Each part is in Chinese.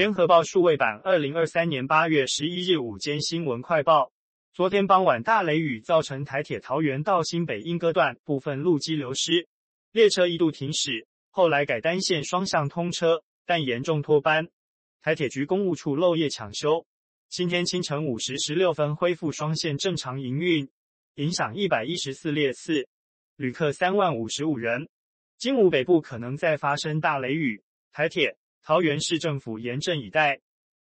联合报数位版二零二三年八月十一日午间新闻快报：昨天傍晚大雷雨造成台铁桃园到新北莺歌段部分路基流失，列车一度停驶，后来改单线双向通车，但严重脱班。台铁局公务处漏夜抢修，今天清晨五时十六分恢复双线正常营运，影响一百一十四列次，旅客三万五十五人。今午北部可能再发生大雷雨，台铁、桃园市政府严阵以待。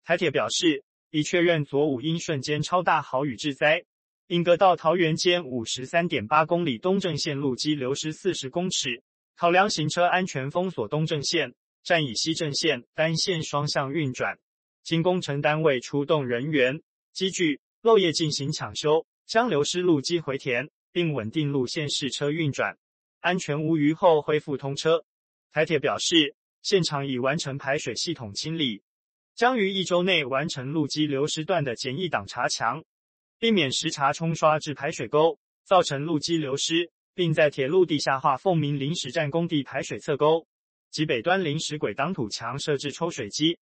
台铁表示，已确认昨午因瞬间超大豪雨致灾，莺歌到桃园间五十三点八公里东正线路基流失四十公尺，考量行车安全，封锁东正线。站以西正线单线双向运转，经工程单位出动人员、机具，漏液进行抢修，将流失路基回填，并稳定路线试车运转，安全无虞后恢复通车。台铁表示，现场已完成排水系统清理，将于一周内完成路基流失段的简易挡查墙，避免时查冲刷至排水沟，造成路基流失，并在铁路地下化凤鸣临时站工地排水侧沟。及北端临时轨挡土墙设置抽水机，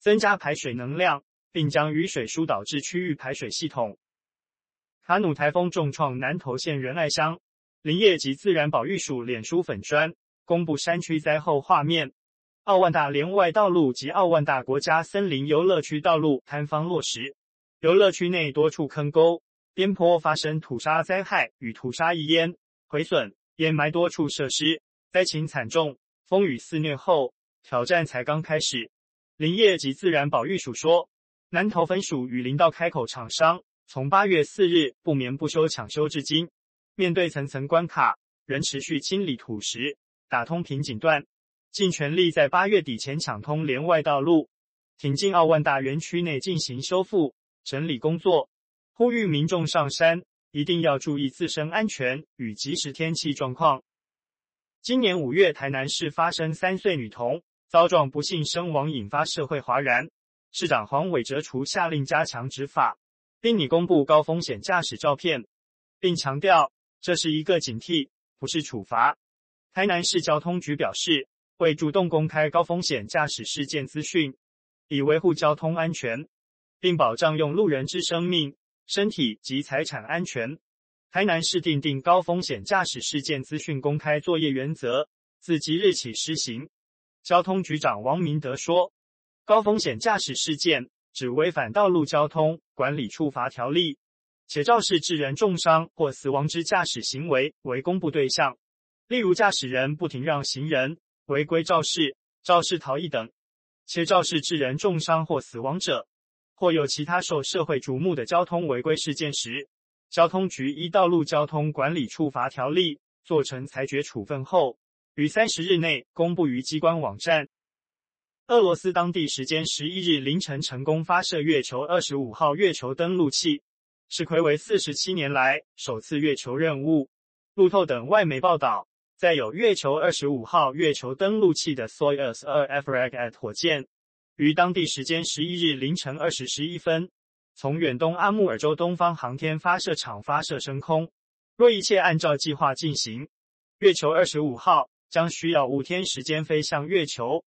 增加排水能量，并将雨水疏导至区域排水系统。卡努台风重创南投县仁爱乡，林业及自然保育署脸书粉砖公布山区灾后画面。奥万大连外道路及奥万大国家森林游乐区道路坍方落石，游乐区内多处坑沟、边坡发生土砂灾害与土砂溢淹，毁损掩埋多处设施，灾情惨重。风雨肆虐后，挑战才刚开始。林业及自然保育署说，南投分署与林道开口厂商从八月四日不眠不休抢修至今，面对层层关卡，仍持续清理土石，打通瓶颈段，尽全力在八月底前抢通连外道路，挺进奥万大园区内进行修复整理工作。呼吁民众上山一定要注意自身安全与即时天气状况。今年五月，台南市发生三岁女童遭撞不幸身亡，引发社会哗然。市长黄伟哲除下令加强执法，并拟公布高风险驾驶照片，并强调这是一个警惕，不是处罚。台南市交通局表示，会主动公开高风险驾驶事件资讯，以维护交通安全，并保障用路人之生命、身体及财产安全。台南市订定高风险驾驶事件资讯公开作业原则，自即日起施行。交通局长王明德说：“高风险驾驶事件指违反道路交通管理处罚条例，且肇事致人重伤或死亡之驾驶行为为公布对象，例如驾驶人不停让行人、违规肇事、肇事逃逸等，且肇事致人重伤或死亡者，或有其他受社会瞩目的交通违规事件时。”交通局依道路交通管理处罚条例做成裁决处分后，于三十日内公布于机关网站。俄罗斯当地时间十一日凌晨成功发射月球二十五号月球登陆器，是睽违四十七年来首次月球任务。路透等外媒报道，载有月球二十五号月球登陆器的 Soyuz 二 f r a g a t 火箭，于当地时间十一日凌晨二时十一分。从远东阿穆尔州东方航天发射场发射升空，若一切按照计划进行，月球二十五号将需要五天时间飞向月球，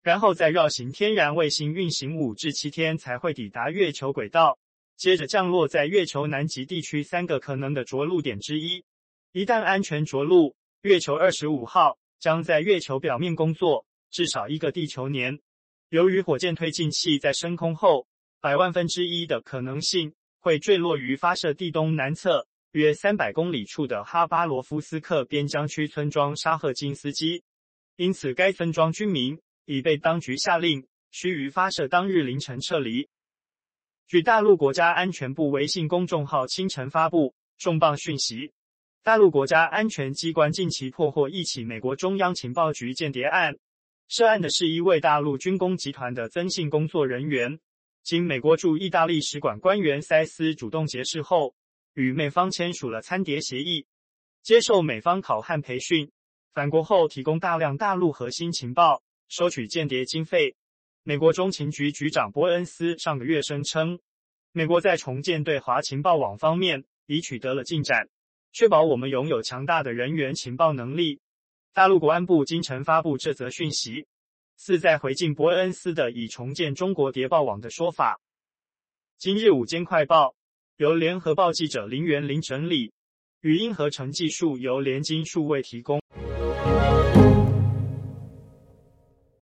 然后再绕行天然卫星运行五至七天才会抵达月球轨道，接着降落在月球南极地区三个可能的着陆点之一。一旦安全着陆，月球二十五号将在月球表面工作至少一个地球年。由于火箭推进器在升空后，百万分之一的可能性会坠落于发射地东南侧约三百公里处的哈巴罗夫斯克边疆区村庄沙赫金斯基，因此该村庄居民已被当局下令须于发射当日凌晨撤离。据大陆国家安全部微信公众号清晨发布重磅讯息，大陆国家安全机关近期破获一起美国中央情报局间谍案，涉案的是一位大陆军工集团的征信工作人员。经美国驻意大利使馆官员塞斯主动结识后，与美方签署了参谍协议，接受美方考汉培训，返国后提供大量大陆核心情报，收取间谍经费。美国中情局局长伯恩斯上个月声称，美国在重建对华情报网方面已取得了进展，确保我们拥有强大的人员情报能力。大陆国安部今晨发布这则讯息。似在回敬伯恩斯的已重建中国谍报网的说法。今日午间快报由联合报记者林元林整理，语音合成技术由联金数位提供。